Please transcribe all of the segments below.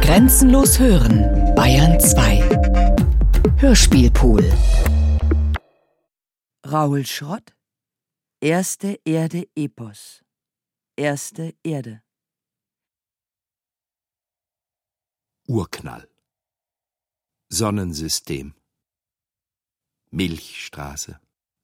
Grenzenlos hören, Bayern 2. Hörspielpool. Raul Schrott, Erste Erde Epos. Erste Erde. Urknall. Sonnensystem. Milchstraße.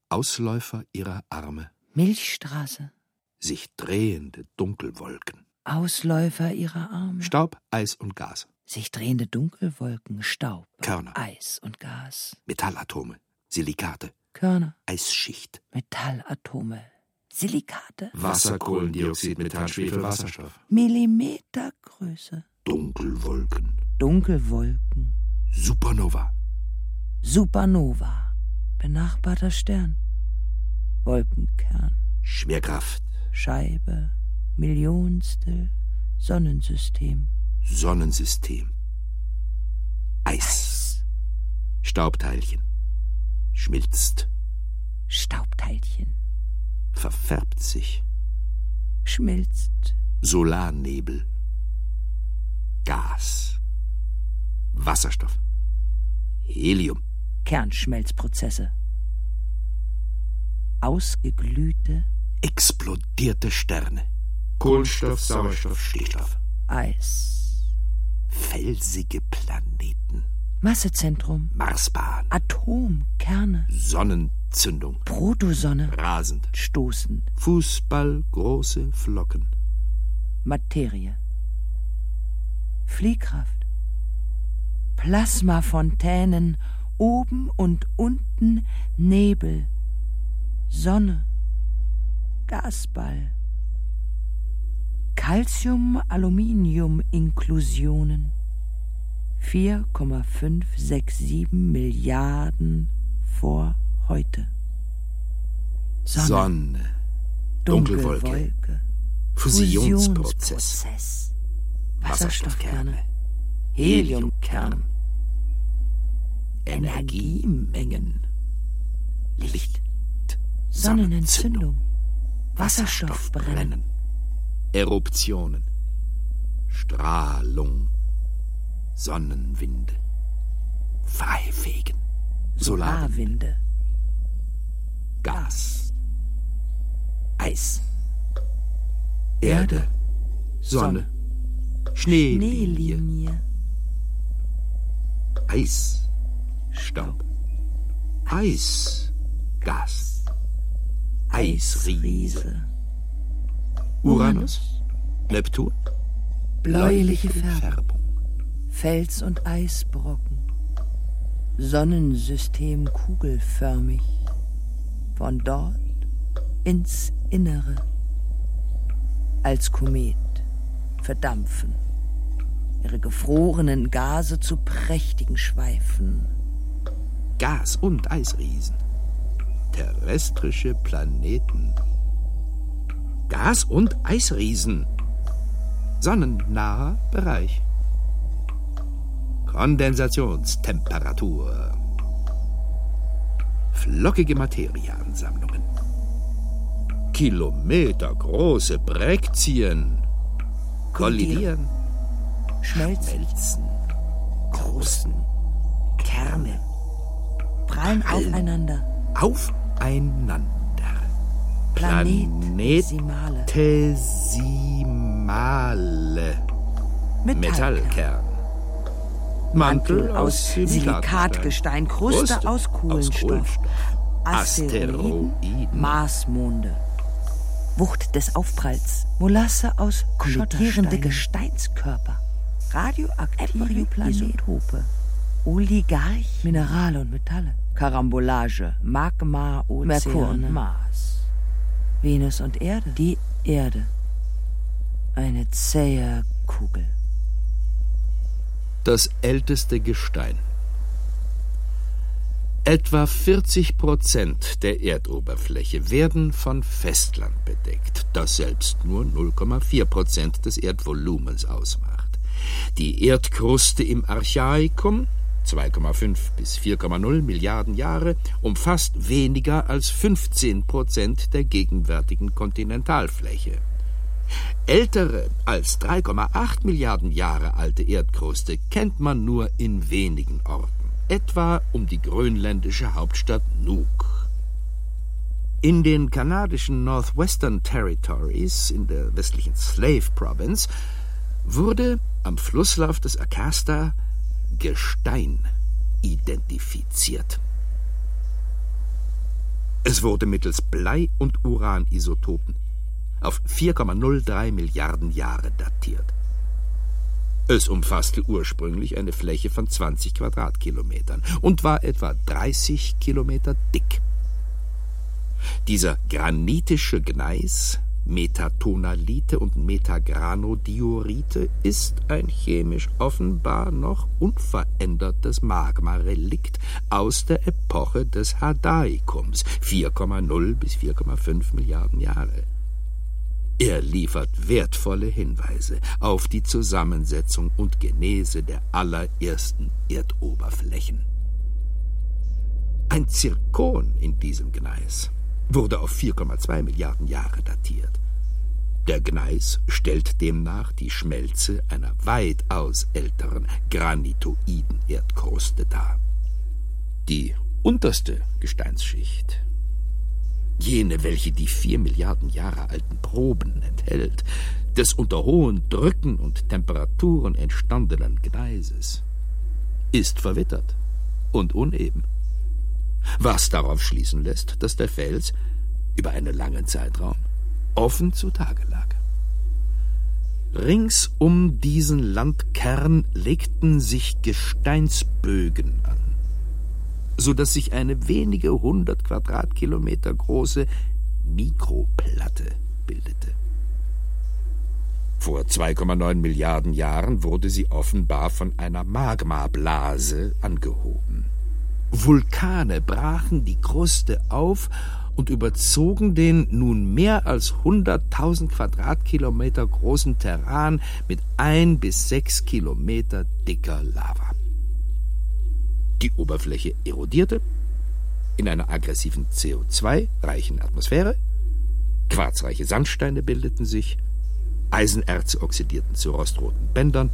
Ausläufer ihrer Arme. Milchstraße. Sich drehende Dunkelwolken. Ausläufer ihrer Arme. Staub, Eis und Gas. Sich drehende Dunkelwolken, Staub. Körner. Eis und Gas. Metallatome. Silikate. Körner. Eisschicht. Metallatome. Silikate. Wasser, Kohlendioxid, Methan, Schwefel, Wasserstoff. Millimetergröße. Dunkelwolken. Dunkelwolken. Supernova. Supernova. Benachbarter Stern. Wolkenkern. Schwerkraft. Scheibe. Millionstel. Sonnensystem. Sonnensystem. Eis. Staubteilchen. Schmilzt. Staubteilchen. Verfärbt sich. Schmilzt. Solarnebel. Gas. Wasserstoff. Helium. Kernschmelzprozesse. Ausgeglühte Explodierte Sterne. Kohlenstoff, Sauerstoff, Stickstoff. Eis. Felsige Planeten. Massezentrum. Marsbahn. Atomkerne. Sonnenzündung. Protosonne. Rasend. Stoßend. Fußball, große Flocken. Materie. Fliehkraft. Plasmafontänen. Oben und unten Nebel. Sonne. Gasball. Calcium-Aluminium-Inklusionen. 4,567 Milliarden vor heute. Sonne. Sonne. Dunkelwolke. Dunkelwolke. Fusionsprozess. Fusionsprozess. Wasserstoffkerne. Heliumkern. Energiemengen. Licht. Sonnenentzündung. Wasserstoffbrennen. Eruptionen. Strahlung. Sonnenwinde. Freifegen. Solarwinde. Solarwinde. Gas. Eis. Erde. Sonne. Schneelinie. Schneelinie. Eis. Staub. Eis. Gas. Eisriese. Uranus. Neptun. Bläuliche Färbung. Fels- und Eisbrocken. Sonnensystem kugelförmig. Von dort ins Innere. Als Komet verdampfen. Ihre gefrorenen Gase zu prächtigen Schweifen. Gas- und Eisriesen. Terrestrische Planeten. Gas- und Eisriesen. Sonnennaher Bereich. Kondensationstemperatur. Flockige Materieansammlungen. Kilometergroße Bräktien. Kollidieren. Schmelzen. Schmelzen. Krusten. Kerne. Prallen aufeinander. Aufeinander. Planetesimale. Planetesimale. Metallkern. Mantel aus Silikatgestein, Kruste Kruste aus Kohlenstoff, Asteroiden, Asteroiden. Marsmonde. Wucht des Aufpralls, Molasse aus kolliderende Gesteinskörper, radioaktive Isotope, Oligarch, Minerale und Metalle, Karambolage, Magma, Ozeane, Merkur und Mars, Venus und Erde, die Erde, eine zähe Kugel. Das älteste Gestein. Etwa 40 Prozent der Erdoberfläche werden von Festland bedeckt, das selbst nur 0,4 Prozent des Erdvolumens ausmacht. Die Erdkruste im Archaikum, 2,5 bis 4,0 Milliarden Jahre, umfasst weniger als 15 Prozent der gegenwärtigen Kontinentalfläche. Ältere als 3,8 Milliarden Jahre alte Erdkruste kennt man nur in wenigen Orten, etwa um die grönländische Hauptstadt Nuuk. In den kanadischen Northwestern Territories in der westlichen Slave Province wurde am Flusslauf des Akasta Gestein identifiziert. Es wurde mittels Blei- und Uranisotopen auf 4,03 Milliarden Jahre datiert. Es umfasste ursprünglich eine Fläche von 20 Quadratkilometern und war etwa 30 Kilometer dick. Dieser granitische Gneis, Metatonalite und Metagranodiorite, ist ein chemisch offenbar noch unverändertes Magmarelikt aus der Epoche des Hadaikums, 4,0 bis 4,5 Milliarden Jahre. Er liefert wertvolle Hinweise auf die Zusammensetzung und Genese der allerersten Erdoberflächen. Ein Zirkon in diesem Gneis wurde auf 4,2 Milliarden Jahre datiert. Der Gneis stellt demnach die Schmelze einer weitaus älteren granitoiden Erdkruste dar. Die unterste Gesteinsschicht jene, welche die vier Milliarden Jahre alten Proben enthält, des unter hohen Drücken und Temperaturen entstandenen Gneises, ist verwittert und uneben, was darauf schließen lässt, dass der Fels über einen langen Zeitraum offen zutage lag. Rings um diesen Landkern legten sich Gesteinsbögen an so dass sich eine wenige hundert Quadratkilometer große Mikroplatte bildete. Vor 2,9 Milliarden Jahren wurde sie offenbar von einer Magmablase angehoben. Vulkane brachen die Kruste auf und überzogen den nun mehr als 100.000 Quadratkilometer großen Terran mit ein bis sechs Kilometer dicker Lava. Die Oberfläche erodierte in einer aggressiven CO2-reichen Atmosphäre, quarzreiche Sandsteine bildeten sich, Eisenerze oxidierten zu rostroten Bändern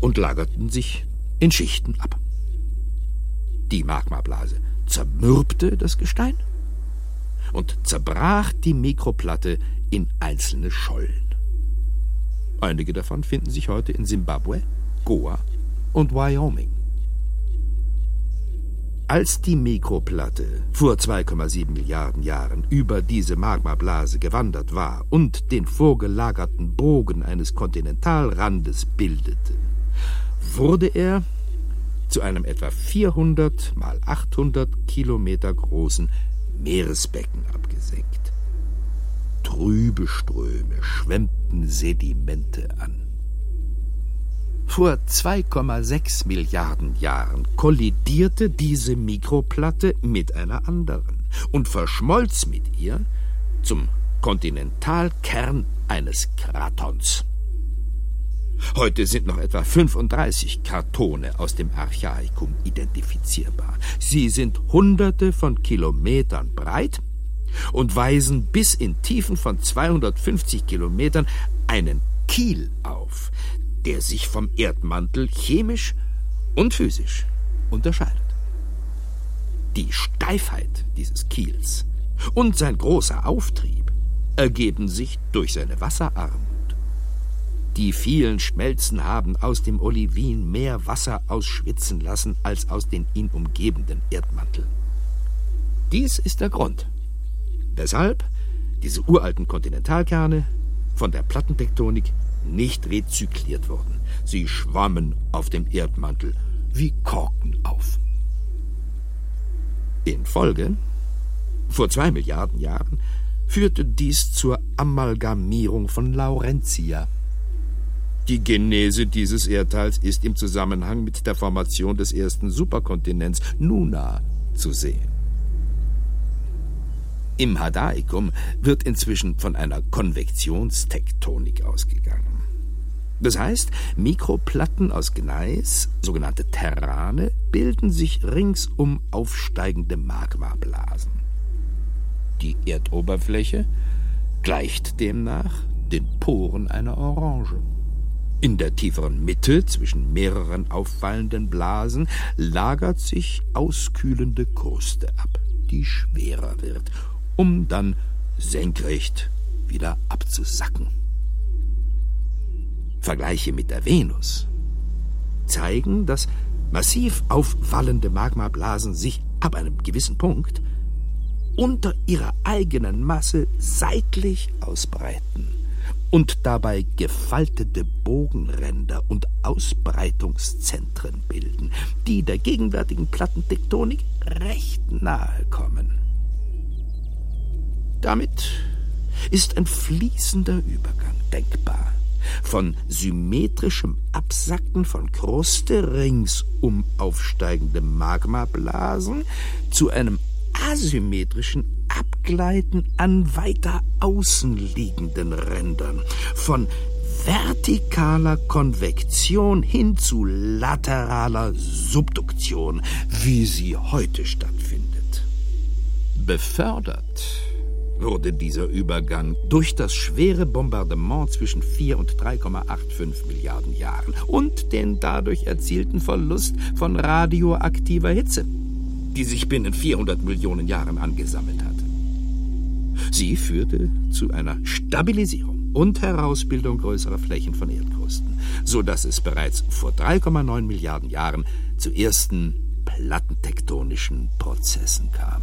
und lagerten sich in Schichten ab. Die Magmablase zermürbte das Gestein und zerbrach die Mikroplatte in einzelne Schollen. Einige davon finden sich heute in Simbabwe, Goa und Wyoming. Als die Mikroplatte vor 2,7 Milliarden Jahren über diese Magmablase gewandert war und den vorgelagerten Bogen eines Kontinentalrandes bildete, wurde er zu einem etwa 400 mal 800 Kilometer großen Meeresbecken abgesenkt. Trübe Ströme schwemmten Sedimente an. Vor 2,6 Milliarden Jahren kollidierte diese Mikroplatte mit einer anderen und verschmolz mit ihr zum Kontinentalkern eines Kratons. Heute sind noch etwa 35 Kartone aus dem Archaikum identifizierbar. Sie sind Hunderte von Kilometern breit und weisen bis in Tiefen von 250 Kilometern einen Kiel auf, der sich vom Erdmantel chemisch und physisch unterscheidet. Die Steifheit dieses Kiels und sein großer Auftrieb ergeben sich durch seine Wasserarmut. Die vielen Schmelzen haben aus dem Olivin mehr Wasser ausschwitzen lassen als aus den ihn umgebenden Erdmantel. Dies ist der Grund, weshalb diese uralten Kontinentalkerne von der Plattentektonik nicht rezykliert wurden. Sie schwammen auf dem Erdmantel wie Korken auf. In Folge, vor zwei Milliarden Jahren, führte dies zur Amalgamierung von Laurentia. Die Genese dieses Erdteils ist im Zusammenhang mit der Formation des ersten Superkontinents Nuna zu sehen. Im Hadaikum wird inzwischen von einer Konvektionstektonik ausgegangen. Das heißt, Mikroplatten aus Gneis, sogenannte Terrane, bilden sich ringsum aufsteigende Magmablasen. Die Erdoberfläche gleicht demnach den Poren einer Orange. In der tieferen Mitte, zwischen mehreren auffallenden Blasen, lagert sich auskühlende Kruste ab, die schwerer wird, um dann senkrecht wieder abzusacken. Vergleiche mit der Venus zeigen, dass massiv aufwallende Magmablasen sich ab einem gewissen Punkt unter ihrer eigenen Masse seitlich ausbreiten und dabei gefaltete Bogenränder und Ausbreitungszentren bilden, die der gegenwärtigen Plattentektonik recht nahe kommen. Damit ist ein fließender Übergang denkbar von symmetrischem Absacken von Kruste ringsum aufsteigende Magmablasen zu einem asymmetrischen Abgleiten an weiter außen liegenden Rändern, von vertikaler Konvektion hin zu lateraler Subduktion, wie sie heute stattfindet. Befördert wurde dieser Übergang durch das schwere Bombardement zwischen 4 und 3,85 Milliarden Jahren und den dadurch erzielten Verlust von radioaktiver Hitze die sich binnen 400 Millionen Jahren angesammelt hat. Sie führte zu einer Stabilisierung und Herausbildung größerer Flächen von Erdkrusten, so dass es bereits vor 3,9 Milliarden Jahren zu ersten plattentektonischen Prozessen kam.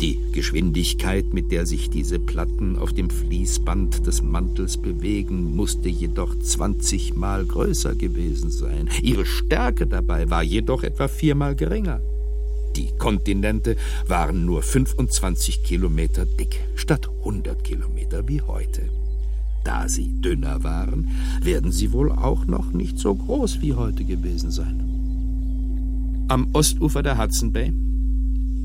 Die Geschwindigkeit, mit der sich diese Platten auf dem Fließband des Mantels bewegen, musste jedoch 20 Mal größer gewesen sein. Ihre Stärke dabei war jedoch etwa viermal geringer. Die Kontinente waren nur 25 Kilometer dick statt 100 Kilometer wie heute. Da sie dünner waren, werden sie wohl auch noch nicht so groß wie heute gewesen sein. Am Ostufer der Hudson Bay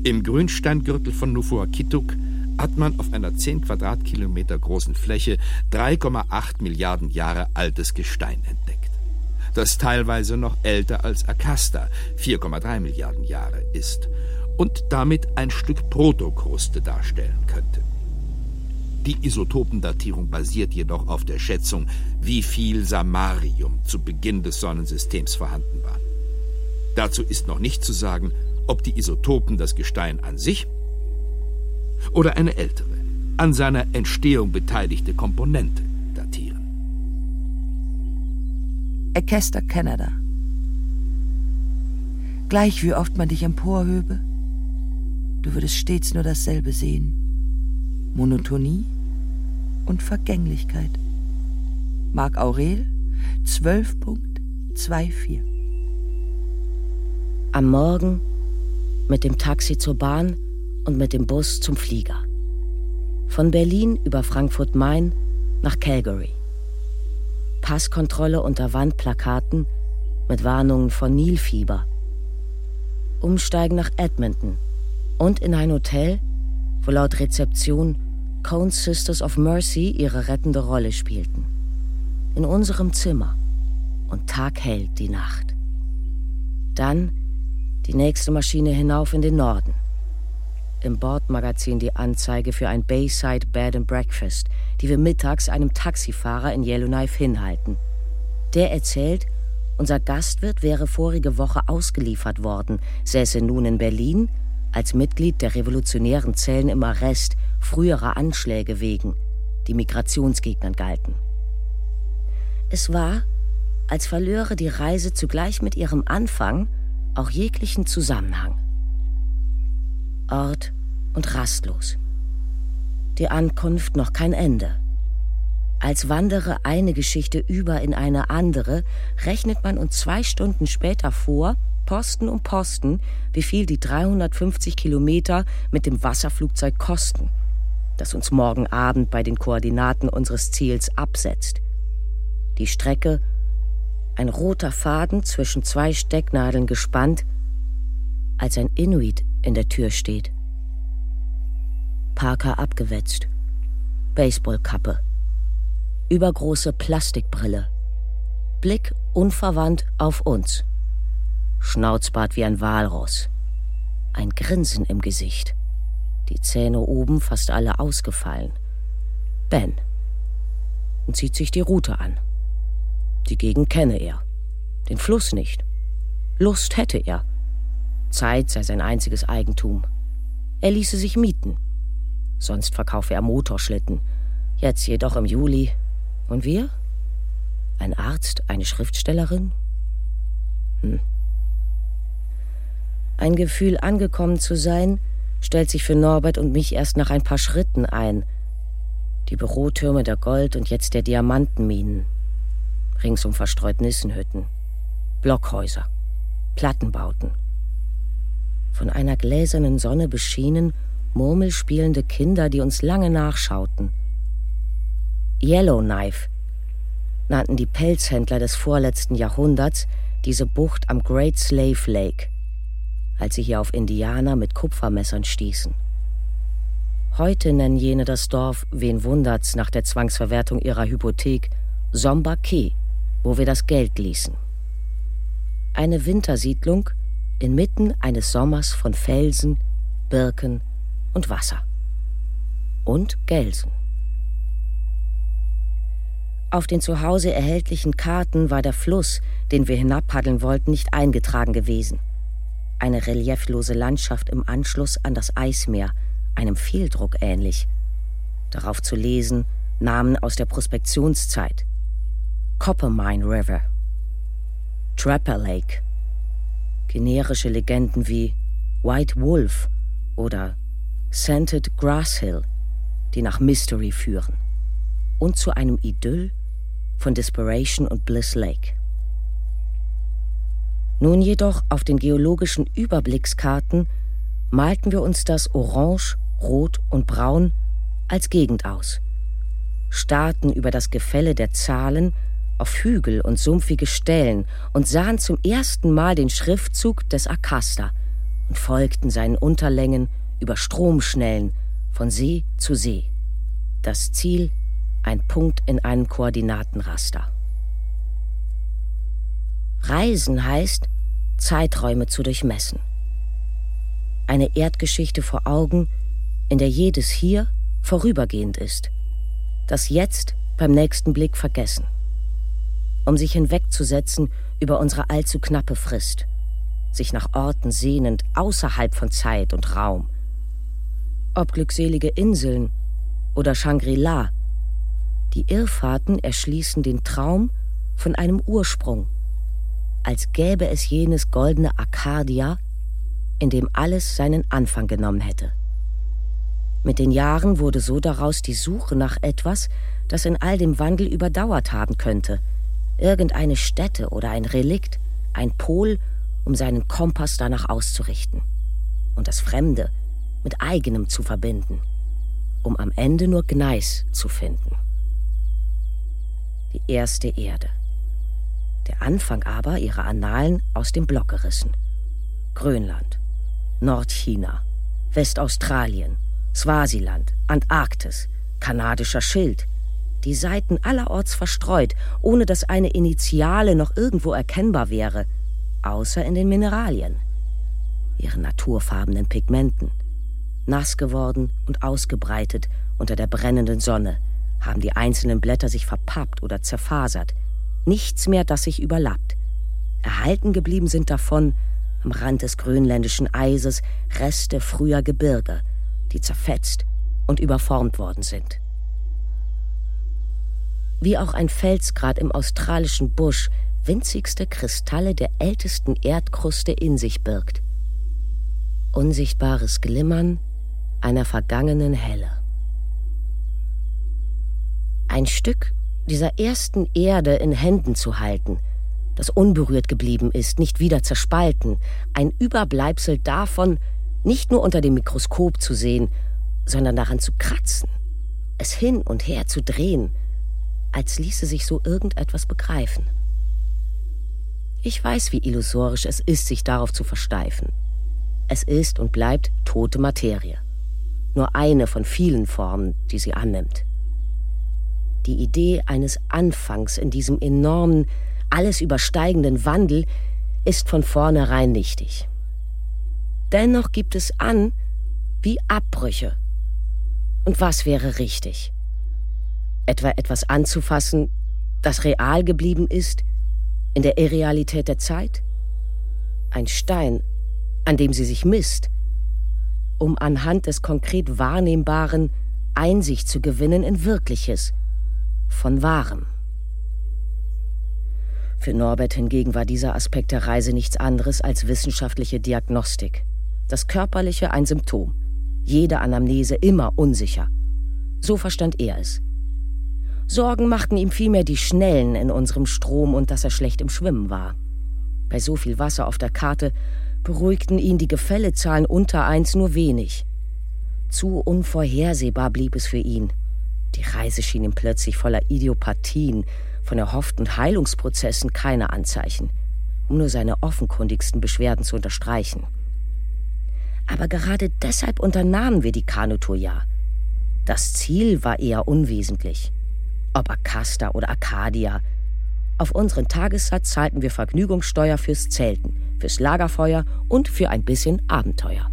im Grünsteingürtel von Nufuakituk hat man auf einer 10 Quadratkilometer großen Fläche 3,8 Milliarden Jahre altes Gestein entdeckt, das teilweise noch älter als Akasta, 4,3 Milliarden Jahre ist und damit ein Stück Protokruste darstellen könnte. Die Isotopendatierung basiert jedoch auf der Schätzung, wie viel Samarium zu Beginn des Sonnensystems vorhanden war. Dazu ist noch nicht zu sagen, ob die Isotopen das Gestein an sich oder eine ältere, an seiner Entstehung beteiligte Komponente datieren. Ekester Canada. Gleich wie oft man dich emporhöbe, du würdest stets nur dasselbe sehen. Monotonie und Vergänglichkeit. Marc Aurel 12.24 Am Morgen mit dem Taxi zur Bahn und mit dem Bus zum Flieger. Von Berlin über Frankfurt-Main nach Calgary. Passkontrolle unter Wandplakaten mit Warnungen von Nilfieber. Umsteigen nach Edmonton und in ein Hotel, wo laut Rezeption Cone Sisters of Mercy ihre rettende Rolle spielten. In unserem Zimmer und taghell die Nacht. Dann die nächste Maschine hinauf in den Norden. Im Bordmagazin die Anzeige für ein Bayside Bed and Breakfast, die wir mittags einem Taxifahrer in Yellowknife hinhalten. Der erzählt, unser Gastwirt wäre vorige Woche ausgeliefert worden, säße nun in Berlin als Mitglied der revolutionären Zellen im Arrest früherer Anschläge wegen, die Migrationsgegnern galten. Es war, als verlöre die Reise zugleich mit ihrem Anfang auch jeglichen Zusammenhang. Ort und rastlos. Die Ankunft noch kein Ende. Als wandere eine Geschichte über in eine andere, rechnet man uns zwei Stunden später vor, Posten um Posten, wie viel die 350 Kilometer mit dem Wasserflugzeug kosten, das uns morgen Abend bei den Koordinaten unseres Ziels absetzt. Die Strecke ein roter Faden zwischen zwei Stecknadeln gespannt, als ein Inuit in der Tür steht. Parker abgewetzt, Baseballkappe, übergroße Plastikbrille, Blick unverwandt auf uns, Schnauzbart wie ein Walross, ein Grinsen im Gesicht, die Zähne oben fast alle ausgefallen, Ben. Und zieht sich die Route an. Die Gegend kenne er, den Fluss nicht. Lust hätte er. Zeit sei sein einziges Eigentum. Er ließe sich mieten. Sonst verkaufe er Motorschlitten. Jetzt jedoch im Juli. Und wir? Ein Arzt, eine Schriftstellerin? Hm. Ein Gefühl, angekommen zu sein, stellt sich für Norbert und mich erst nach ein paar Schritten ein. Die Bürotürme der Gold- und jetzt der Diamantenminen. Ringsum verstreut Nissenhütten, Blockhäuser, Plattenbauten. Von einer gläsernen Sonne beschienen, murmelspielende Kinder, die uns lange nachschauten. Yellowknife nannten die Pelzhändler des vorletzten Jahrhunderts diese Bucht am Great Slave Lake, als sie hier auf Indianer mit Kupfermessern stießen. Heute nennen jene das Dorf, wen wundert's, nach der Zwangsverwertung ihrer Hypothek, Sombaké, wo wir das Geld ließen. Eine Wintersiedlung inmitten eines Sommers von Felsen, Birken und Wasser. Und Gelsen. Auf den zu Hause erhältlichen Karten war der Fluss, den wir hinabpaddeln wollten, nicht eingetragen gewesen. Eine relieflose Landschaft im Anschluss an das Eismeer, einem Fehldruck ähnlich. Darauf zu lesen Namen aus der Prospektionszeit. Coppermine River, Trapper Lake, generische Legenden wie White Wolf oder Scented Grass Hill, die nach Mystery führen. Und zu einem Idyll von Desperation und Bliss Lake. Nun jedoch auf den geologischen Überblickskarten malten wir uns das Orange, Rot und Braun als Gegend aus, starrten über das Gefälle der Zahlen auf Hügel und sumpfige Stellen und sahen zum ersten Mal den Schriftzug des Akasta und folgten seinen Unterlängen über Stromschnellen von See zu See. Das Ziel ein Punkt in einem Koordinatenraster. Reisen heißt, Zeiträume zu durchmessen. Eine Erdgeschichte vor Augen, in der jedes Hier vorübergehend ist, das Jetzt beim nächsten Blick vergessen. Um sich hinwegzusetzen über unsere allzu knappe Frist, sich nach Orten sehnend außerhalb von Zeit und Raum. Ob glückselige Inseln oder Shangri-La die Irrfahrten erschließen den Traum von einem Ursprung, als gäbe es jenes goldene Arcadia, in dem alles seinen Anfang genommen hätte. Mit den Jahren wurde so daraus die Suche nach etwas, das in all dem Wandel überdauert haben könnte, irgendeine Stätte oder ein Relikt, ein Pol, um seinen Kompass danach auszurichten und das Fremde mit eigenem zu verbinden, um am Ende nur Gneis zu finden die erste Erde. Der Anfang aber ihrer Annalen aus dem Block gerissen. Grönland, Nordchina, Westaustralien, Swasiland, Antarktis, kanadischer Schild, die Seiten allerorts verstreut, ohne dass eine Initiale noch irgendwo erkennbar wäre, außer in den Mineralien, ihren naturfarbenen Pigmenten, nass geworden und ausgebreitet unter der brennenden Sonne, haben die einzelnen Blätter sich verpappt oder zerfasert. Nichts mehr, das sich überlappt. Erhalten geblieben sind davon, am Rand des grönländischen Eises, Reste früher Gebirge, die zerfetzt und überformt worden sind. Wie auch ein Felsgrat im australischen Busch winzigste Kristalle der ältesten Erdkruste in sich birgt. Unsichtbares Glimmern einer vergangenen Helle. Ein Stück dieser ersten Erde in Händen zu halten, das unberührt geblieben ist, nicht wieder zerspalten, ein Überbleibsel davon nicht nur unter dem Mikroskop zu sehen, sondern daran zu kratzen, es hin und her zu drehen, als ließe sich so irgendetwas begreifen. Ich weiß, wie illusorisch es ist, sich darauf zu versteifen. Es ist und bleibt tote Materie. Nur eine von vielen Formen, die sie annimmt. Die Idee eines Anfangs in diesem enormen, alles übersteigenden Wandel ist von vornherein nichtig. Dennoch gibt es an wie Abbrüche. Und was wäre richtig? Etwa etwas anzufassen, das real geblieben ist, in der Irrealität der Zeit? Ein Stein, an dem sie sich misst, um anhand des konkret Wahrnehmbaren Einsicht zu gewinnen in Wirkliches, von Wahrem. Für Norbert hingegen war dieser Aspekt der Reise nichts anderes als wissenschaftliche Diagnostik. Das Körperliche ein Symptom, jede Anamnese immer unsicher. So verstand er es. Sorgen machten ihm vielmehr die Schnellen in unserem Strom und dass er schlecht im Schwimmen war. Bei so viel Wasser auf der Karte beruhigten ihn die Gefällezahlen unter eins nur wenig. Zu unvorhersehbar blieb es für ihn. Die Reise schien ihm plötzlich voller Idiopathien, von erhofften Heilungsprozessen keine Anzeichen, um nur seine offenkundigsten Beschwerden zu unterstreichen. Aber gerade deshalb unternahmen wir die Kanutour ja. Das Ziel war eher unwesentlich. Ob Akasta oder Arcadia. Auf unseren Tagessatz zahlten wir Vergnügungssteuer fürs Zelten, fürs Lagerfeuer und für ein bisschen Abenteuer.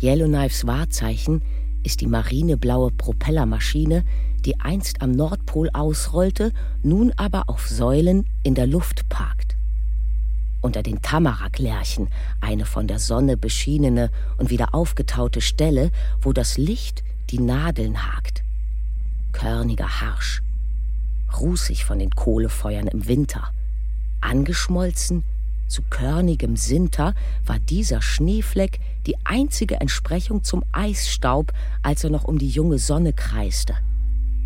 Yellowknives Wahrzeichen ist die marineblaue Propellermaschine, die einst am Nordpol ausrollte, nun aber auf Säulen in der Luft parkt. Unter den Tamaraklärchen, eine von der Sonne beschienene und wieder aufgetaute Stelle, wo das Licht die Nadeln hakt. Körniger Harsch, rußig von den Kohlefeuern im Winter, angeschmolzen zu körnigem Sinter war dieser Schneefleck die einzige Entsprechung zum Eisstaub, als er noch um die junge Sonne kreiste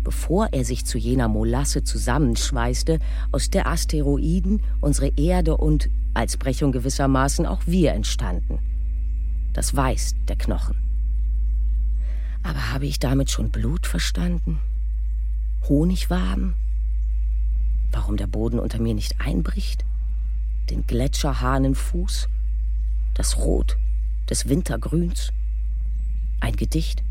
bevor er sich zu jener Molasse zusammenschweißte, aus der Asteroiden, unsere Erde und als Brechung gewissermaßen auch wir entstanden. Das Weiß der Knochen. Aber habe ich damit schon Blut verstanden? Honigwaben? Warum der Boden unter mir nicht einbricht? Den Gletscherhahnenfuß? Das Rot des Wintergrüns? Ein Gedicht?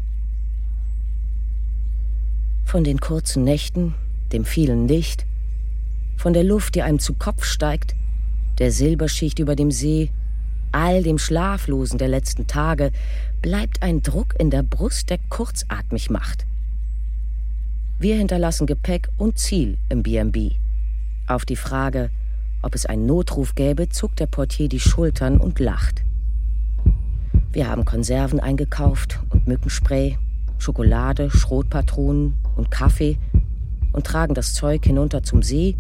Von den kurzen Nächten, dem vielen Licht, von der Luft, die einem zu Kopf steigt, der Silberschicht über dem See, all dem Schlaflosen der letzten Tage, bleibt ein Druck in der Brust, der kurzatmig macht. Wir hinterlassen Gepäck und Ziel im B&B. Auf die Frage, ob es einen Notruf gäbe, zuckt der Portier die Schultern und lacht. Wir haben Konserven eingekauft und Mückenspray, Schokolade, Schrotpatronen und Kaffee und tragen das Zeug hinunter zum See,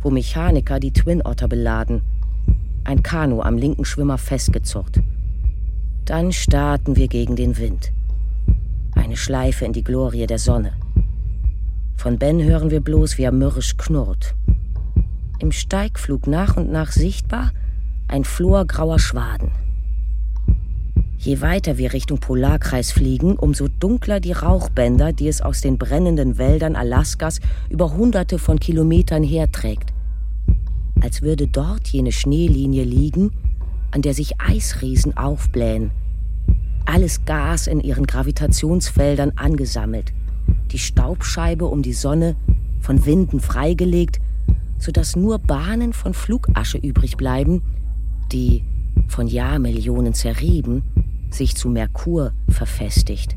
wo Mechaniker die Twin Otter beladen, ein Kanu am linken Schwimmer festgezurrt. Dann starten wir gegen den Wind. Eine Schleife in die Glorie der Sonne. Von Ben hören wir bloß, wie er mürrisch knurrt. Im Steigflug nach und nach sichtbar ein Flor grauer Schwaden. Je weiter wir Richtung Polarkreis fliegen, umso dunkler die Rauchbänder, die es aus den brennenden Wäldern Alaskas über hunderte von Kilometern herträgt. Als würde dort jene Schneelinie liegen, an der sich Eisriesen aufblähen. Alles Gas in ihren Gravitationsfeldern angesammelt, die Staubscheibe um die Sonne von Winden freigelegt, sodass nur Bahnen von Flugasche übrig bleiben, die, von Jahrmillionen zerrieben, sich zu Merkur verfestigt,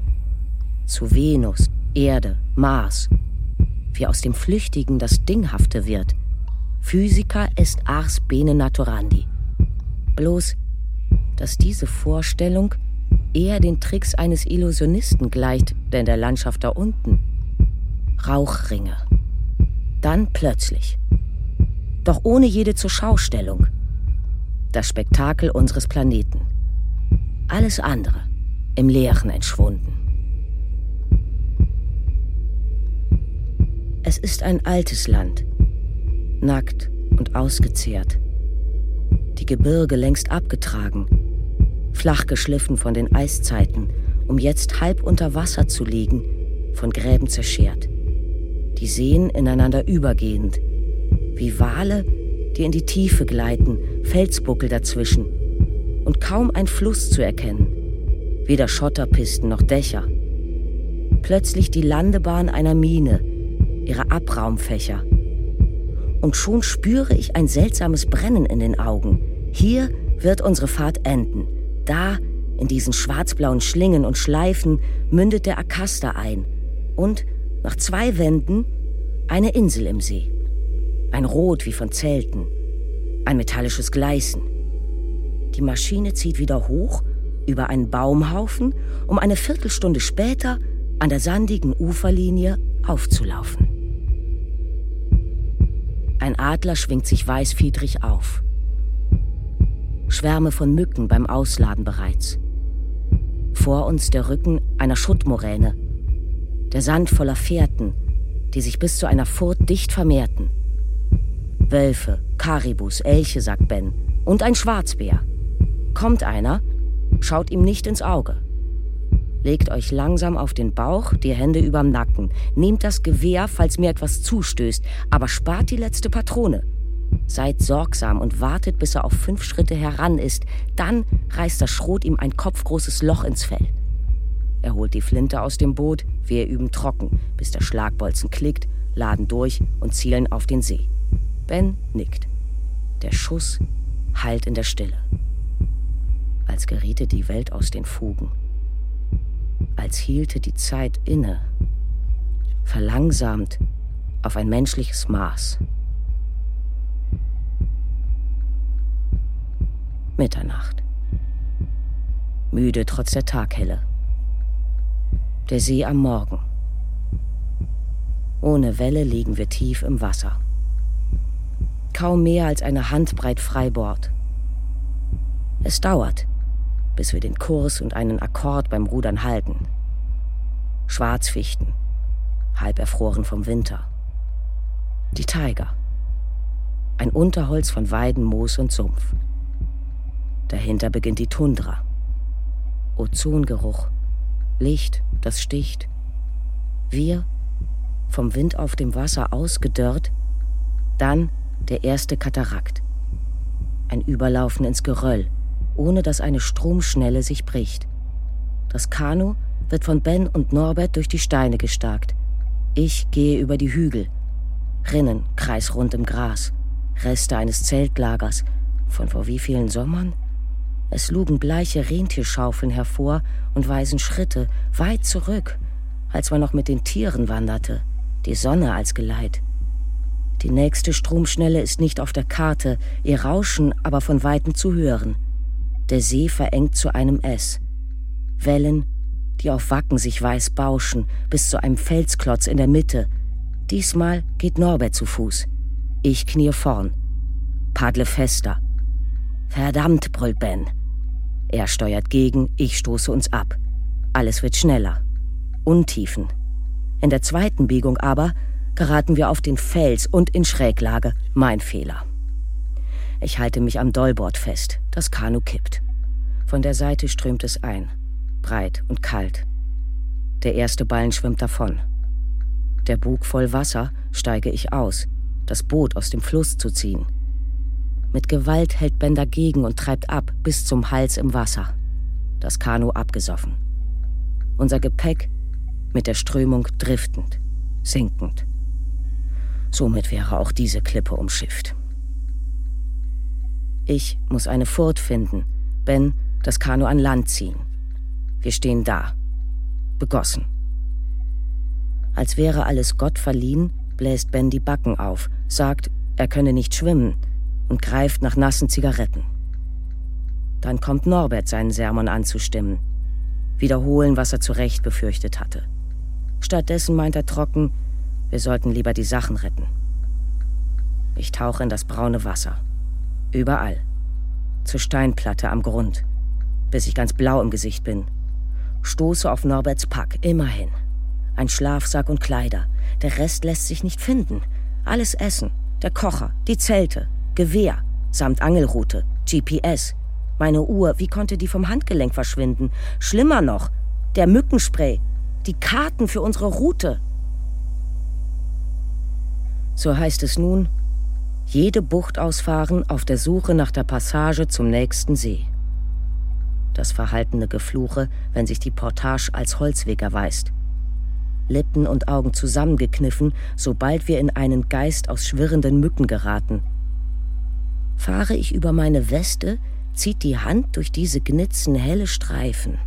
zu Venus, Erde, Mars, wie aus dem Flüchtigen das Dinghafte wird. Physica est ars bene naturandi. Bloß, dass diese Vorstellung eher den Tricks eines Illusionisten gleicht, der in der Landschaft da unten. Rauchringe. Dann plötzlich. Doch ohne jede Zurschaustellung. Das Spektakel unseres Planeten alles andere im Leeren entschwunden. Es ist ein altes Land, nackt und ausgezehrt. Die Gebirge längst abgetragen, flach geschliffen von den Eiszeiten, um jetzt halb unter Wasser zu liegen, von Gräben zerschert. Die Seen ineinander übergehend, wie Wale, die in die Tiefe gleiten, Felsbuckel dazwischen, und kaum ein Fluss zu erkennen. Weder Schotterpisten noch Dächer. Plötzlich die Landebahn einer Mine, ihre Abraumfächer. Und schon spüre ich ein seltsames Brennen in den Augen. Hier wird unsere Fahrt enden. Da, in diesen schwarzblauen Schlingen und Schleifen, mündet der Akasta ein. Und nach zwei Wänden eine Insel im See. Ein Rot wie von Zelten. Ein metallisches Gleißen. Die Maschine zieht wieder hoch über einen Baumhaufen, um eine Viertelstunde später an der sandigen Uferlinie aufzulaufen. Ein Adler schwingt sich weißfiedrig auf. Schwärme von Mücken beim Ausladen bereits. Vor uns der Rücken einer Schuttmoräne. Der Sand voller Fährten, die sich bis zu einer Furt dicht vermehrten. Wölfe, Karibus, Elche, sagt Ben, und ein Schwarzbär. Kommt einer, schaut ihm nicht ins Auge. Legt euch langsam auf den Bauch, die Hände überm Nacken. Nehmt das Gewehr, falls mir etwas zustößt, aber spart die letzte Patrone. Seid sorgsam und wartet, bis er auf fünf Schritte heran ist. Dann reißt das Schrot ihm ein kopfgroßes Loch ins Fell. Er holt die Flinte aus dem Boot, wir üben trocken, bis der Schlagbolzen klickt, laden durch und zielen auf den See. Ben nickt. Der Schuss hallt in der Stille. Als geriete die Welt aus den Fugen als hielte die Zeit inne, verlangsamt auf ein menschliches Maß. Mitternacht. Müde trotz der Taghelle. Der See am Morgen. Ohne Welle liegen wir tief im Wasser. Kaum mehr als eine Handbreit Freibord. Es dauert, bis wir den Kurs und einen Akkord beim Rudern halten. Schwarzfichten, halb erfroren vom Winter. Die Tiger. Ein Unterholz von Weiden, Moos und Sumpf. Dahinter beginnt die Tundra. Ozongeruch, Licht, das sticht. Wir, vom Wind auf dem Wasser ausgedörrt, dann der erste Katarakt. Ein Überlaufen ins Geröll, ohne dass eine Stromschnelle sich bricht. Das Kanu wird von Ben und Norbert durch die Steine gestarkt. Ich gehe über die Hügel. Rinnen kreisrund im Gras. Reste eines Zeltlagers. Von vor wie vielen Sommern? Es lugen bleiche Rentierschaufeln hervor und weisen Schritte weit zurück, als man noch mit den Tieren wanderte, die Sonne als Geleit. Die nächste Stromschnelle ist nicht auf der Karte, ihr Rauschen aber von weitem zu hören. Der See verengt zu einem S. Wellen, die auf Wacken sich weiß bauschen, bis zu einem Felsklotz in der Mitte. Diesmal geht Norbert zu Fuß. Ich knie vorn. Paddle fester. Verdammt, brüllt Ben. Er steuert gegen, ich stoße uns ab. Alles wird schneller. Untiefen. In der zweiten Biegung aber geraten wir auf den Fels und in Schräglage. Mein Fehler. Ich halte mich am Dollbord fest. Das Kanu kippt. Von der Seite strömt es ein. Breit und kalt. Der erste Ballen schwimmt davon. Der Bug voll Wasser steige ich aus, das Boot aus dem Fluss zu ziehen. Mit Gewalt hält Ben dagegen und treibt ab bis zum Hals im Wasser. Das Kanu abgesoffen. Unser Gepäck mit der Strömung driftend, sinkend. Somit wäre auch diese Klippe umschifft. Ich muss eine Furt finden, Ben das Kanu an Land ziehen. Wir stehen da, begossen. Als wäre alles Gott verliehen, bläst Ben die Backen auf, sagt, er könne nicht schwimmen und greift nach nassen Zigaretten. Dann kommt Norbert seinen Sermon anzustimmen, wiederholen, was er zu Recht befürchtet hatte. Stattdessen meint er trocken, wir sollten lieber die Sachen retten. Ich tauche in das braune Wasser. Überall. Zur Steinplatte am Grund, bis ich ganz blau im Gesicht bin. Stoße auf Norberts Pack, immerhin. Ein Schlafsack und Kleider. Der Rest lässt sich nicht finden. Alles Essen, der Kocher, die Zelte, Gewehr, samt Angelrute, GPS. Meine Uhr, wie konnte die vom Handgelenk verschwinden? Schlimmer noch, der Mückenspray, die Karten für unsere Route. So heißt es nun, jede Bucht ausfahren auf der Suche nach der Passage zum nächsten See. Das verhaltene Gefluche, wenn sich die Portage als Holzweg erweist. Lippen und Augen zusammengekniffen, sobald wir in einen Geist aus schwirrenden Mücken geraten. Fahre ich über meine Weste, zieht die Hand durch diese Gnitzen helle Streifen.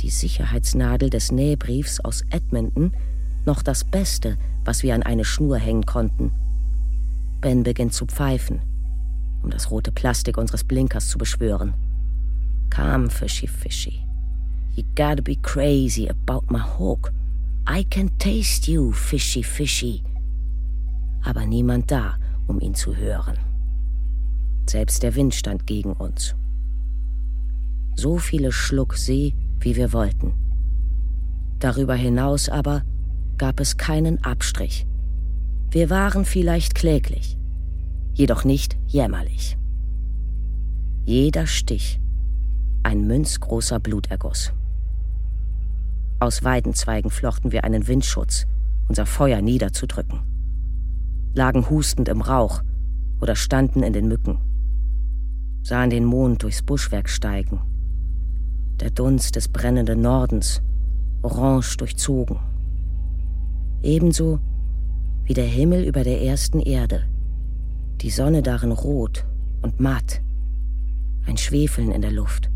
die Sicherheitsnadel des Nähbriefs aus Edmonton noch das Beste, was wir an eine Schnur hängen konnten. Ben beginnt zu pfeifen, um das rote Plastik unseres Blinkers zu beschwören. Come, fishy, fishy. You gotta be crazy about my hawk. I can taste you, fishy, fishy. Aber niemand da, um ihn zu hören. Selbst der Wind stand gegen uns. So viele Schluck See, wie wir wollten. Darüber hinaus aber gab es keinen Abstrich. Wir waren vielleicht kläglich, jedoch nicht jämmerlich. Jeder Stich ein münzgroßer Bluterguss. Aus Weidenzweigen flochten wir einen Windschutz, unser Feuer niederzudrücken, lagen hustend im Rauch oder standen in den Mücken, sahen den Mond durchs Buschwerk steigen, der Dunst des brennenden Nordens, orange durchzogen. Ebenso wie der Himmel über der ersten Erde, die Sonne darin rot und matt, ein Schwefeln in der Luft.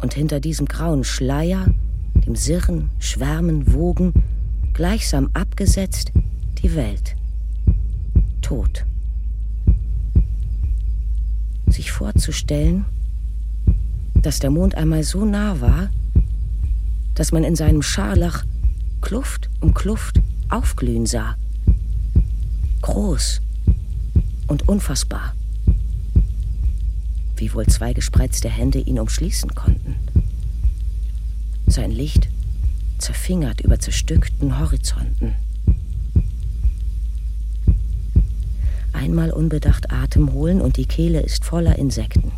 Und hinter diesem grauen Schleier, dem Sirren, Schwärmen, Wogen, gleichsam abgesetzt, die Welt. Tod. Sich vorzustellen, dass der Mond einmal so nah war, dass man in seinem Scharlach Kluft um Kluft aufglühen sah. Groß und unfassbar. Wie wohl zwei gespreizte Hände ihn umschließen konnten. Sein Licht zerfingert über zerstückten Horizonten. Einmal unbedacht Atem holen und die Kehle ist voller Insekten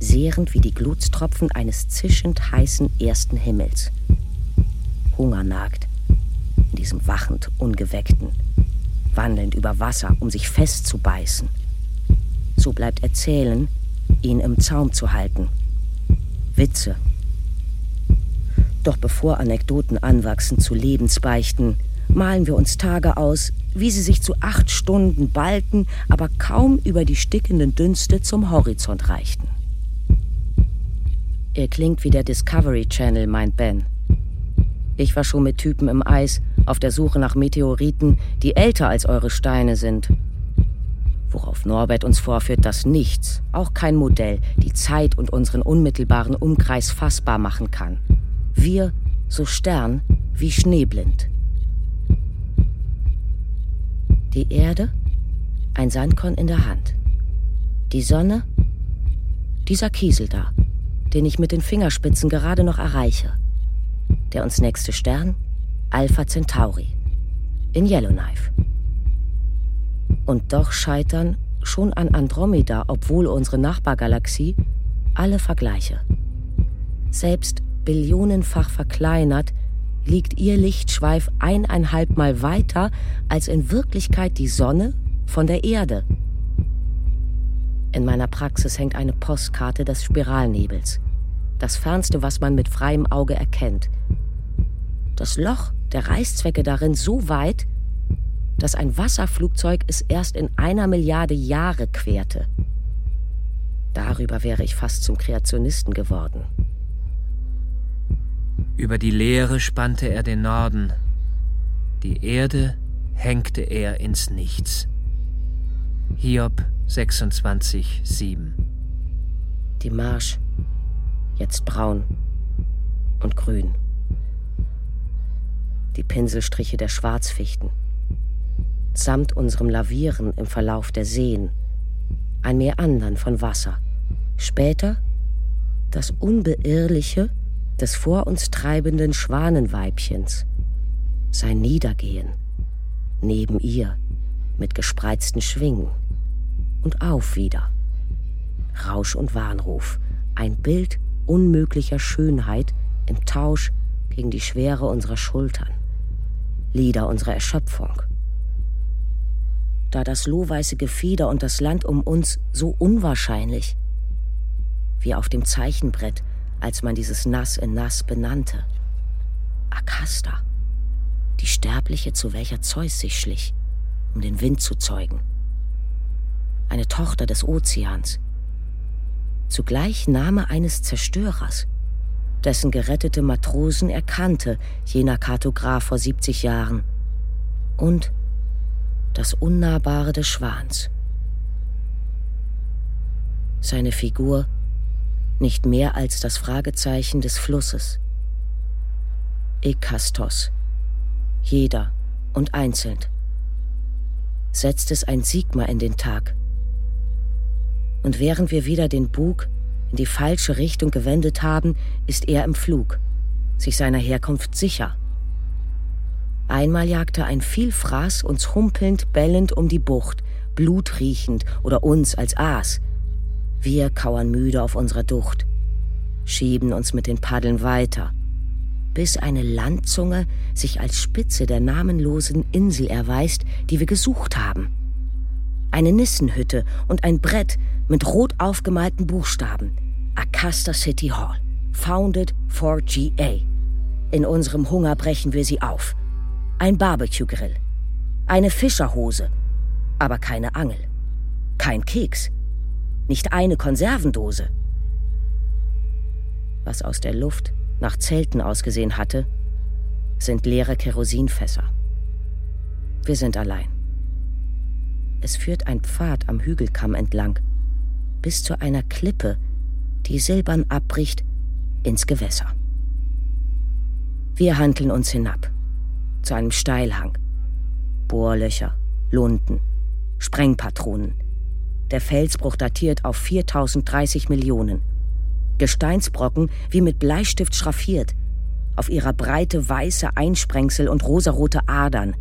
sehrend wie die Glutstropfen eines zischend heißen ersten Himmels. Hunger nagt in diesem wachend Ungeweckten, wandelnd über Wasser, um sich festzubeißen. So bleibt Erzählen, ihn im Zaum zu halten. Witze. Doch bevor Anekdoten anwachsen zu Lebensbeichten, malen wir uns Tage aus, wie sie sich zu acht Stunden ballten, aber kaum über die stickenden Dünste zum Horizont reichten. Er klingt wie der Discovery Channel, meint Ben. Ich war schon mit Typen im Eis auf der Suche nach Meteoriten, die älter als eure Steine sind. Worauf Norbert uns vorführt, dass nichts, auch kein Modell, die Zeit und unseren unmittelbaren Umkreis fassbar machen kann. Wir so stern wie schneeblind. Die Erde, ein Sandkorn in der Hand. Die Sonne, dieser Kiesel da den ich mit den Fingerspitzen gerade noch erreiche. Der uns nächste Stern, Alpha Centauri, in Yellowknife. Und doch scheitern schon an Andromeda, obwohl unsere Nachbargalaxie, alle Vergleiche. Selbst billionenfach verkleinert liegt ihr Lichtschweif eineinhalb Mal weiter als in Wirklichkeit die Sonne von der Erde. In meiner Praxis hängt eine Postkarte des Spiralnebels. Das fernste, was man mit freiem Auge erkennt. Das Loch der Reißzwecke darin so weit, dass ein Wasserflugzeug es erst in einer Milliarde Jahre querte. Darüber wäre ich fast zum Kreationisten geworden. Über die Leere spannte er den Norden. Die Erde hängte er ins Nichts. Hiob 26, 7. Die Marsch, jetzt braun und grün. Die Pinselstriche der Schwarzfichten, samt unserem Lavieren im Verlauf der Seen, ein Meandern von Wasser. Später das Unbeirrliche des vor uns treibenden Schwanenweibchens, sein Niedergehen, neben ihr mit gespreizten Schwingen und auf wieder. Rausch und Warnruf, ein Bild unmöglicher Schönheit im Tausch gegen die Schwere unserer Schultern. Lieder unserer Erschöpfung. Da das lohweiße Gefieder und das Land um uns so unwahrscheinlich, wie auf dem Zeichenbrett, als man dieses Nass in Nass benannte. Akasta, die Sterbliche, zu welcher Zeus sich schlich, um den Wind zu zeugen eine Tochter des Ozeans. Zugleich Name eines Zerstörers, dessen gerettete Matrosen erkannte jener Kartograf vor 70 Jahren. Und das Unnahbare des Schwans. Seine Figur nicht mehr als das Fragezeichen des Flusses. Ekastos, jeder und einzeln. Setzt es ein Sigma in den Tag. Und während wir wieder den Bug in die falsche Richtung gewendet haben, ist er im Flug, sich seiner Herkunft sicher. Einmal jagte ein Vielfraß uns humpelnd, bellend um die Bucht, blutriechend oder uns als Aas. Wir kauern müde auf unserer Ducht, schieben uns mit den Paddeln weiter, bis eine Landzunge sich als Spitze der namenlosen Insel erweist, die wir gesucht haben. Eine Nissenhütte und ein Brett mit rot aufgemalten Buchstaben. Acasta City Hall. Founded for GA. In unserem Hunger brechen wir sie auf. Ein Barbecue-Grill. Eine Fischerhose. Aber keine Angel. Kein Keks. Nicht eine Konservendose. Was aus der Luft nach Zelten ausgesehen hatte, sind leere Kerosinfässer. Wir sind allein. Es führt ein Pfad am Hügelkamm entlang, bis zu einer Klippe, die silbern abbricht ins Gewässer. Wir handeln uns hinab, zu einem Steilhang. Bohrlöcher, Lunden, Sprengpatronen. Der Felsbruch datiert auf 4030 Millionen. Gesteinsbrocken wie mit Bleistift schraffiert. Auf ihrer Breite weiße Einsprengsel und rosarote Adern.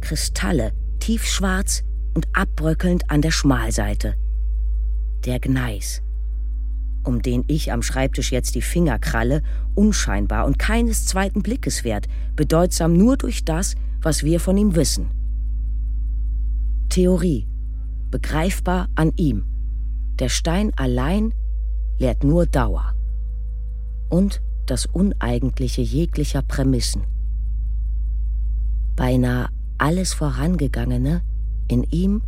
Kristalle, tiefschwarz und abbröckelnd an der Schmalseite. Der Gneis, um den ich am Schreibtisch jetzt die Finger kralle, unscheinbar und keines zweiten Blickes wert, bedeutsam nur durch das, was wir von ihm wissen. Theorie, begreifbar an ihm. Der Stein allein lehrt nur Dauer und das Uneigentliche jeglicher Prämissen. Beinahe alles Vorangegangene in ihm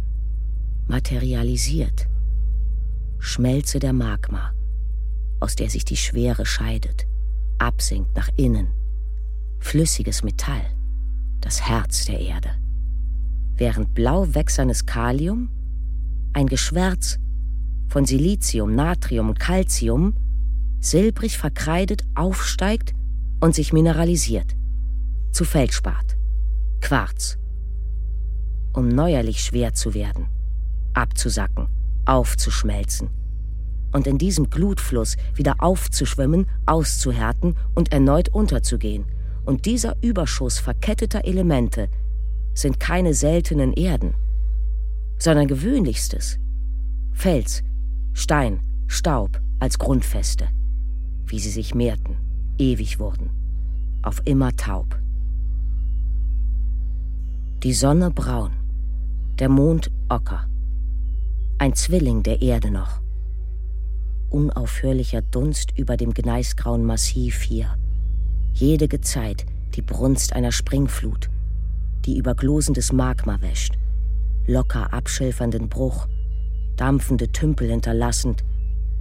materialisiert. Schmelze der Magma, aus der sich die Schwere scheidet, absinkt nach innen. Flüssiges Metall, das Herz der Erde. Während blau wächsernes Kalium, ein Geschwärz von Silizium, Natrium und Calcium silbrig verkreidet aufsteigt und sich mineralisiert. Zu Feldspat, Quarz. Um neuerlich schwer zu werden, abzusacken, aufzuschmelzen und in diesem Glutfluss wieder aufzuschwimmen, auszuhärten und erneut unterzugehen. Und dieser Überschuss verketteter Elemente sind keine seltenen Erden, sondern gewöhnlichstes. Fels, Stein, Staub als Grundfeste, wie sie sich mehrten, ewig wurden, auf immer taub. Die Sonne braun, der Mond ocker, ein Zwilling der Erde noch. Unaufhörlicher Dunst über dem gneisgrauen Massiv hier, jede Gezeit die Brunst einer Springflut, die über glosendes Magma wäscht, locker abschilfernden Bruch, dampfende Tümpel hinterlassend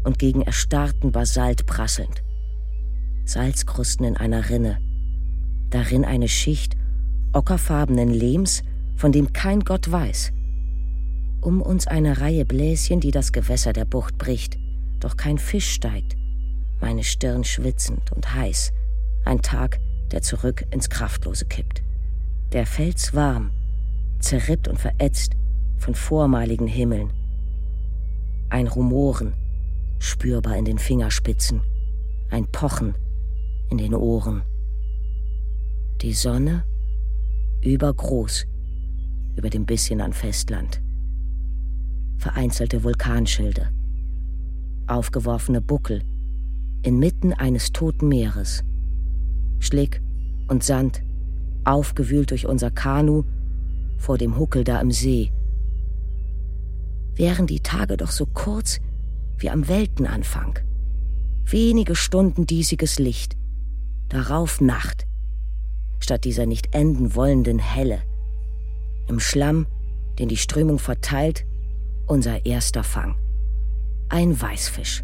und gegen erstarrten Basalt prasselnd. Salzkrusten in einer Rinne, darin eine Schicht ockerfarbenen Lehms, von dem kein Gott weiß. Um uns eine Reihe Bläschen, die das Gewässer der Bucht bricht, doch kein Fisch steigt, meine Stirn schwitzend und heiß, ein Tag, der zurück ins Kraftlose kippt. Der Fels warm, zerrippt und verätzt von vormaligen Himmeln, ein Rumoren, spürbar in den Fingerspitzen, ein Pochen in den Ohren. Die Sonne übergroß über dem bisschen an Festland. Vereinzelte Vulkanschilde, aufgeworfene Buckel inmitten eines toten Meeres. Schlick und Sand, aufgewühlt durch unser Kanu vor dem Huckel da im See wären die Tage doch so kurz wie am Weltenanfang. Wenige Stunden diesiges Licht, darauf Nacht, statt dieser nicht enden wollenden Helle. Im Schlamm, den die Strömung verteilt, unser erster Fang. Ein Weißfisch.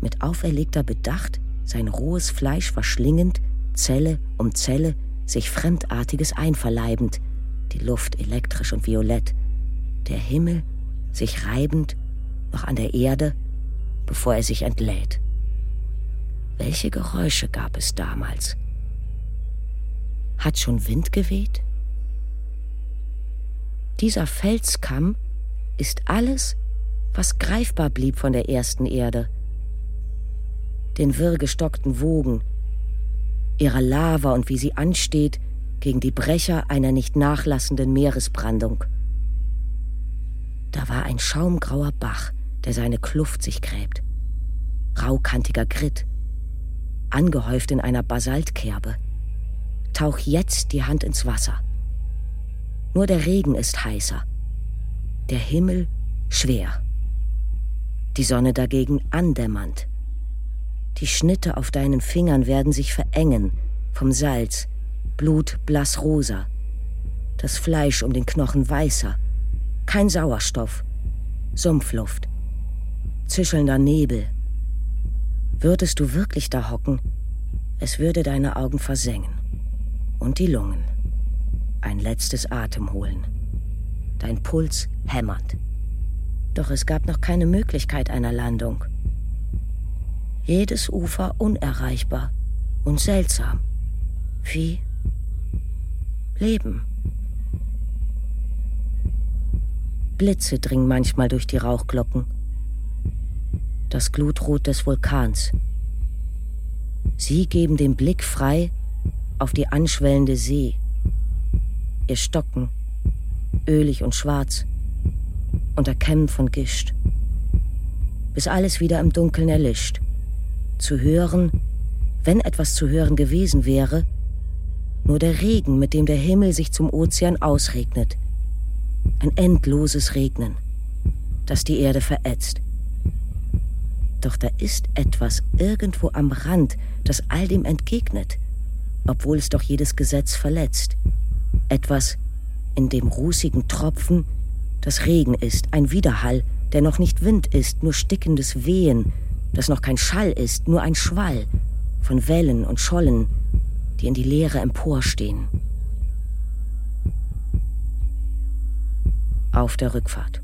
Mit auferlegter Bedacht sein rohes Fleisch verschlingend, Zelle um Zelle, sich Fremdartiges einverleibend, die Luft elektrisch und violett, der Himmel sich reibend noch an der Erde, bevor er sich entlädt. Welche Geräusche gab es damals? Hat schon Wind geweht? Dieser Felskamm ist alles, was greifbar blieb von der ersten Erde. Den wirrgestockten Wogen, ihrer Lava und wie sie ansteht gegen die Brecher einer nicht nachlassenden Meeresbrandung. Da war ein schaumgrauer Bach, der seine Kluft sich gräbt. Raukantiger Grit, angehäuft in einer Basaltkerbe. Tauch jetzt die Hand ins Wasser. Nur der Regen ist heißer, der Himmel schwer, die Sonne dagegen andämmernd. Die Schnitte auf deinen Fingern werden sich verengen vom Salz, Blut blassrosa, das Fleisch um den Knochen weißer, kein Sauerstoff, Sumpfluft, zischelnder Nebel. Würdest du wirklich da hocken, es würde deine Augen versengen. Und die Lungen. Ein letztes Atemholen. Dein Puls hämmernd. Doch es gab noch keine Möglichkeit einer Landung. Jedes Ufer unerreichbar und seltsam. Wie Leben. Blitze dringen manchmal durch die Rauchglocken. Das Glutrot des Vulkans. Sie geben den Blick frei auf die anschwellende See. Ihr Stocken, ölig und schwarz, unter Kämmen von Gischt. Bis alles wieder im Dunkeln erlischt. Zu hören, wenn etwas zu hören gewesen wäre, nur der Regen, mit dem der Himmel sich zum Ozean ausregnet – ein endloses Regnen, das die Erde verätzt. Doch da ist etwas irgendwo am Rand, das all dem entgegnet, obwohl es doch jedes Gesetz verletzt. Etwas in dem rußigen Tropfen, das Regen ist, ein Widerhall, der noch nicht Wind ist, nur stickendes Wehen, das noch kein Schall ist, nur ein Schwall von Wellen und Schollen, die in die Leere emporstehen. Auf der Rückfahrt.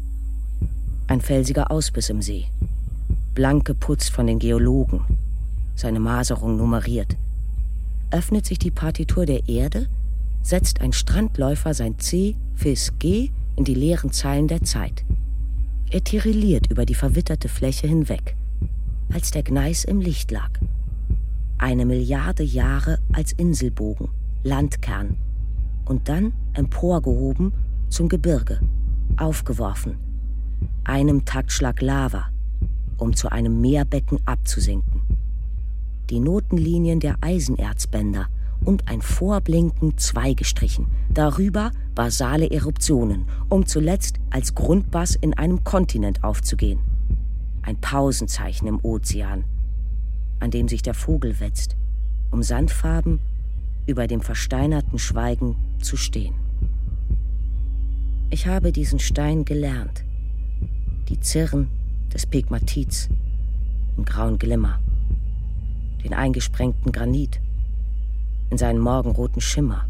Ein felsiger Ausbiss im See. Blank geputzt von den Geologen. Seine Maserung nummeriert. Öffnet sich die Partitur der Erde, setzt ein Strandläufer sein C, Fis, G in die leeren Zeilen der Zeit. Er tirilliert über die verwitterte Fläche hinweg, als der Gneis im Licht lag. Eine Milliarde Jahre als Inselbogen, Landkern und dann emporgehoben zum Gebirge aufgeworfen, einem Taktschlag Lava, um zu einem Meerbecken abzusinken. Die Notenlinien der Eisenerzbänder und ein Vorblinken zweigestrichen, darüber basale Eruptionen, um zuletzt als Grundbass in einem Kontinent aufzugehen. Ein Pausenzeichen im Ozean, an dem sich der Vogel wetzt, um Sandfarben über dem versteinerten Schweigen zu stehen. Ich habe diesen Stein gelernt. Die Zirren des Pegmatiz im grauen Glimmer. Den eingesprengten Granit in seinen morgenroten Schimmer.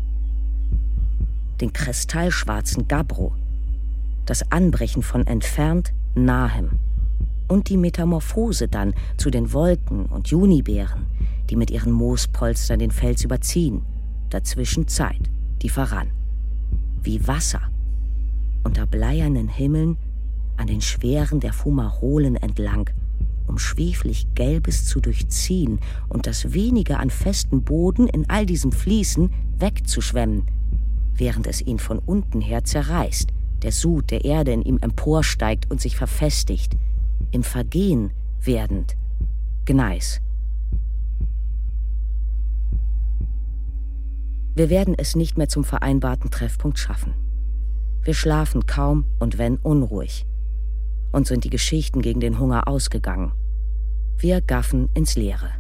Den kristallschwarzen Gabbro. Das Anbrechen von entfernt Nahem. Und die Metamorphose dann zu den Wolken und Junibeeren, die mit ihren Moospolstern den Fels überziehen. Dazwischen Zeit, die voran. Wie Wasser unter bleiernen Himmeln an den Schweren der Fumarolen entlang, um schweflich Gelbes zu durchziehen und das wenige an festem Boden in all diesem Fließen wegzuschwemmen, während es ihn von unten her zerreißt, der Sud der Erde in ihm emporsteigt und sich verfestigt, im Vergehen werdend, Gneis. Wir werden es nicht mehr zum vereinbarten Treffpunkt schaffen. Wir schlafen kaum und wenn unruhig. Und sind die Geschichten gegen den Hunger ausgegangen. Wir gaffen ins Leere,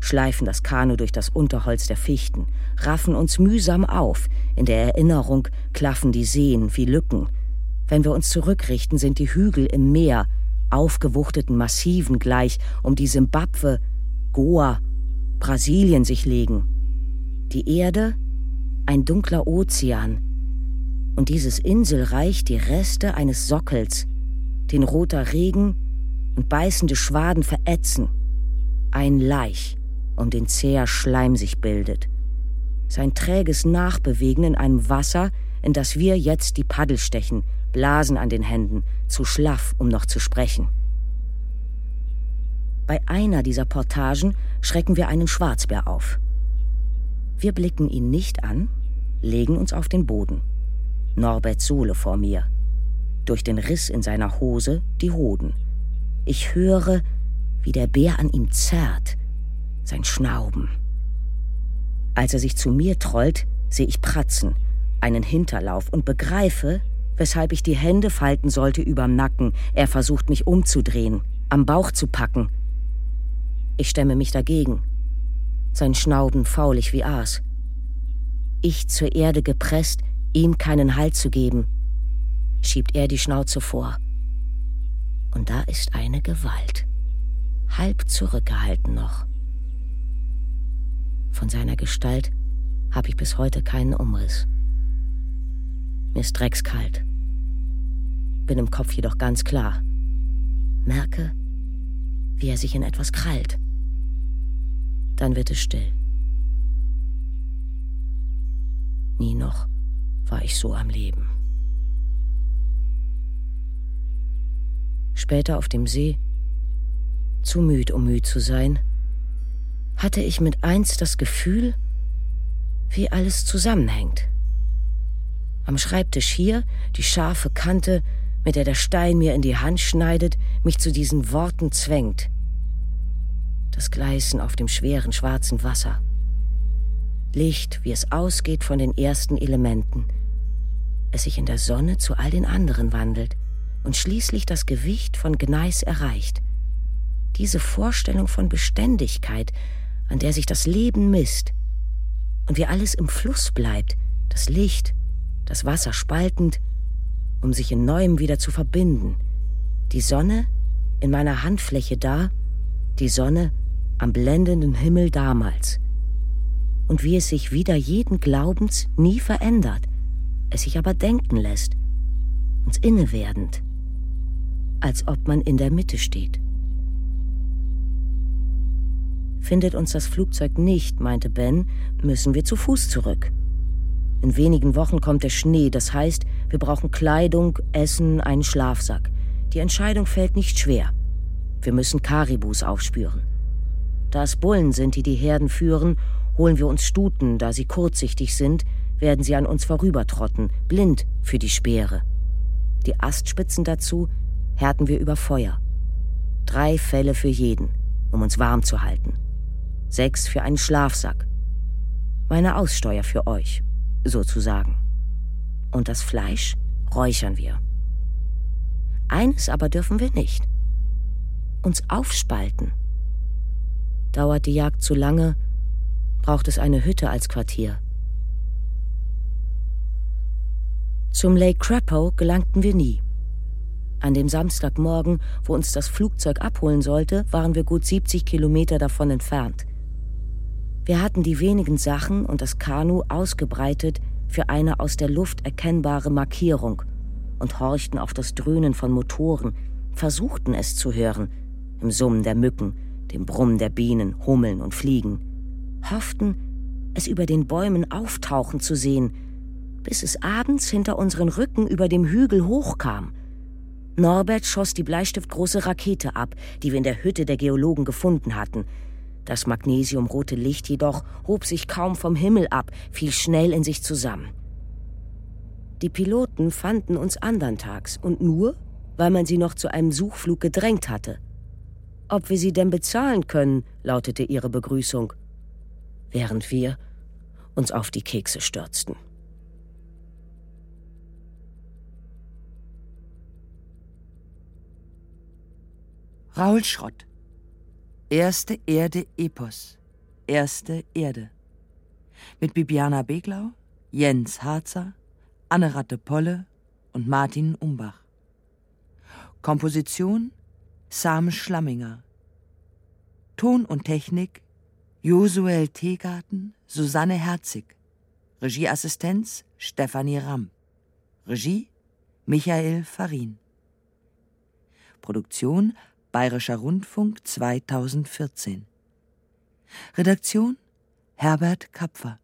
schleifen das Kanu durch das Unterholz der Fichten, raffen uns mühsam auf, in der Erinnerung klaffen die Seen wie Lücken. Wenn wir uns zurückrichten, sind die Hügel im Meer, aufgewuchteten Massiven gleich, um die Simbabwe, Goa Brasilien sich legen. Die Erde ein dunkler Ozean und dieses Inselreich die Reste eines Sockels, den roter Regen und beißende Schwaden verätzen. Ein Laich, um den zäher Schleim sich bildet. Sein träges Nachbewegen in einem Wasser, in das wir jetzt die Paddel stechen, Blasen an den Händen, zu schlaff, um noch zu sprechen. Bei einer dieser Portagen schrecken wir einen Schwarzbär auf. Wir blicken ihn nicht an, legen uns auf den Boden. Norbert Sohle vor mir. Durch den Riss in seiner Hose die Hoden. Ich höre, wie der Bär an ihm zerrt, sein Schnauben. Als er sich zu mir trollt, sehe ich Pratzen, einen Hinterlauf und begreife, weshalb ich die Hände falten sollte überm Nacken. Er versucht mich umzudrehen, am Bauch zu packen. Ich stemme mich dagegen. Sein Schnauben faulig wie Aas ich zur Erde gepresst, ihm keinen Halt zu geben, schiebt er die Schnauze vor. Und da ist eine Gewalt, halb zurückgehalten noch. Von seiner Gestalt habe ich bis heute keinen Umriss. Mir ist dreckskalt. Bin im Kopf jedoch ganz klar. Merke, wie er sich in etwas krallt. Dann wird es still. Nie noch war ich so am Leben. Später auf dem See, zu müd, um müd zu sein, hatte ich mit eins das Gefühl, wie alles zusammenhängt. Am Schreibtisch hier die scharfe Kante, mit der der Stein mir in die Hand schneidet, mich zu diesen Worten zwängt. Das Gleißen auf dem schweren schwarzen Wasser. Licht, wie es ausgeht von den ersten Elementen, es sich in der Sonne zu all den anderen wandelt und schließlich das Gewicht von Gneis erreicht. Diese Vorstellung von Beständigkeit, an der sich das Leben misst und wie alles im Fluss bleibt, das Licht, das Wasser spaltend, um sich in neuem wieder zu verbinden. Die Sonne in meiner Handfläche da, die Sonne am blendenden Himmel damals und wie es sich wieder jeden Glaubens nie verändert, es sich aber denken lässt, uns innewerdend, als ob man in der Mitte steht. Findet uns das Flugzeug nicht, meinte Ben, müssen wir zu Fuß zurück. In wenigen Wochen kommt der Schnee, das heißt, wir brauchen Kleidung, Essen, einen Schlafsack. Die Entscheidung fällt nicht schwer. Wir müssen Karibus aufspüren. Da es Bullen sind, die die Herden führen Holen wir uns Stuten, da sie kurzsichtig sind, werden sie an uns vorübertrotten, blind für die Speere. Die Astspitzen dazu härten wir über Feuer. Drei Felle für jeden, um uns warm zu halten. Sechs für einen Schlafsack. Meine Aussteuer für euch, sozusagen. Und das Fleisch räuchern wir. Eines aber dürfen wir nicht. Uns aufspalten. Dauert die Jagd zu lange, braucht es eine Hütte als Quartier. Zum Lake Crapo gelangten wir nie. An dem Samstagmorgen, wo uns das Flugzeug abholen sollte, waren wir gut 70 Kilometer davon entfernt. Wir hatten die wenigen Sachen und das Kanu ausgebreitet für eine aus der Luft erkennbare Markierung und horchten auf das Dröhnen von Motoren, versuchten es zu hören, im Summen der Mücken, dem Brummen der Bienen, Hummeln und Fliegen hofften, es über den Bäumen auftauchen zu sehen, bis es abends hinter unseren Rücken über dem Hügel hochkam. Norbert schoss die bleistiftgroße Rakete ab, die wir in der Hütte der Geologen gefunden hatten. Das magnesiumrote Licht jedoch hob sich kaum vom Himmel ab, fiel schnell in sich zusammen. Die Piloten fanden uns andern Tags und nur, weil man sie noch zu einem Suchflug gedrängt hatte. Ob wir sie denn bezahlen können, lautete ihre Begrüßung während wir uns auf die Kekse stürzten. Raul Schrott Erste Erde Epos Erste Erde mit Bibiana Beglau, Jens Harzer, Anne-Ratte Polle und Martin Umbach. Komposition Sam Schlamminger. Ton und Technik Josuel Teegarten, Susanne Herzig. Regieassistenz Stefanie Ramm. Regie Michael Farin. Produktion Bayerischer Rundfunk 2014. Redaktion Herbert Kapfer.